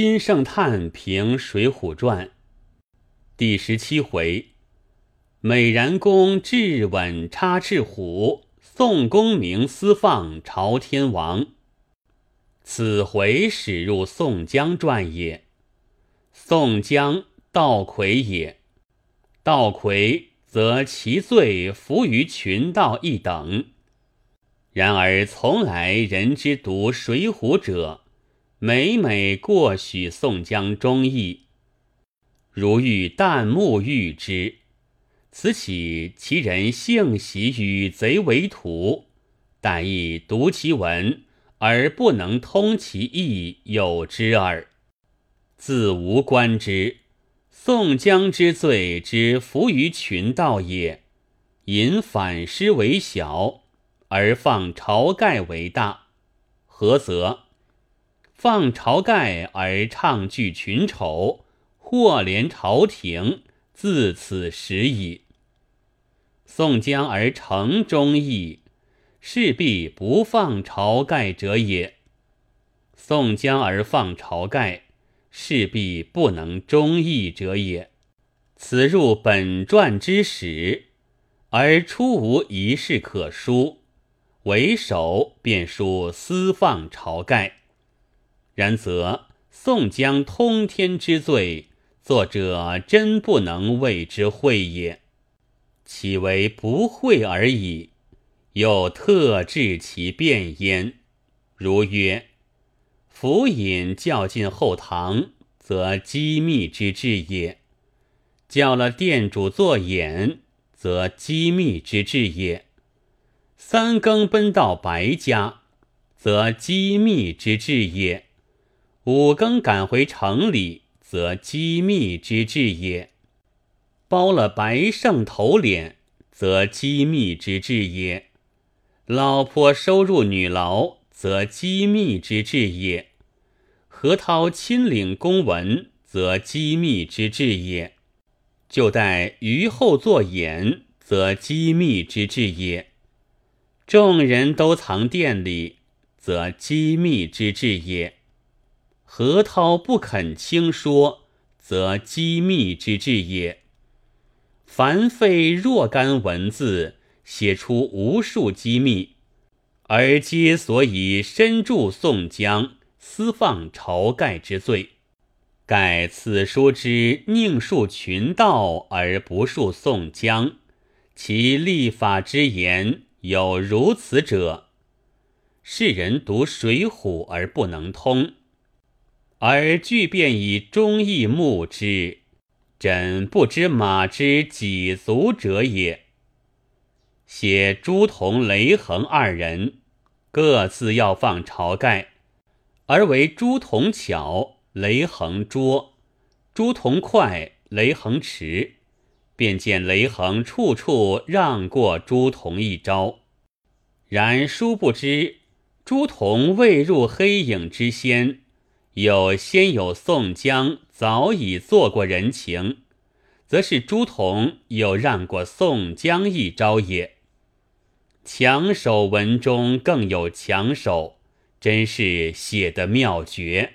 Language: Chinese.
金圣叹评《水浒传》第十七回：美髯公智稳插翅虎，宋公明私放朝天王。此回始入宋江传也。宋江，道魁也。道魁则其罪服于群盗一等。然而从来人之读《水浒》者。每每过许宋江忠义，如遇旦暮遇之，此起其人性喜与贼为徒，但亦读其文而不能通其意，有之耳。自无观之，宋江之罪之服于群盗也，引反诗为小，而放晁盖为大，何则？放晁盖而唱拒群丑，祸连朝廷，自此始矣。宋江而成忠义，势必不放晁盖者也；宋江而放晁盖，势必不能忠义者也。此入本传之始，而初无一事可书，为首便书私放晁盖。然则宋江通天之罪，作者真不能为之讳也，岂为不讳而已？又特制其变焉。如曰：府尹较进后堂，则机密之至也；叫了店主做眼，则机密之至也；三更奔到白家，则机密之至也。五更赶回城里，则机密之至也；包了白胜头脸，则机密之至也；老婆收入女牢，则机密之至也；何涛亲领公文，则机密之至也；就待余后作眼，则机密之至也；众人都藏店里，则机密之至也。何涛不肯轻说，则机密之至也。凡费若干文字，写出无数机密，而皆所以身著宋江私放晁盖之罪。盖此书之宁恕群盗而不恕宋江，其立法之言有如此者，世人读《水浒》而不能通。而俱便以忠义目之，朕不知马之几足者也。写朱仝、雷横二人各自要放晁盖，而为朱仝巧，雷横拙；朱仝快，雷横迟。便见雷横处处让过朱仝一招。然殊不知，朱仝未入黑影之先。有先有宋江早已做过人情，则是朱仝有让过宋江一招也。强手文中更有强手，真是写得妙绝。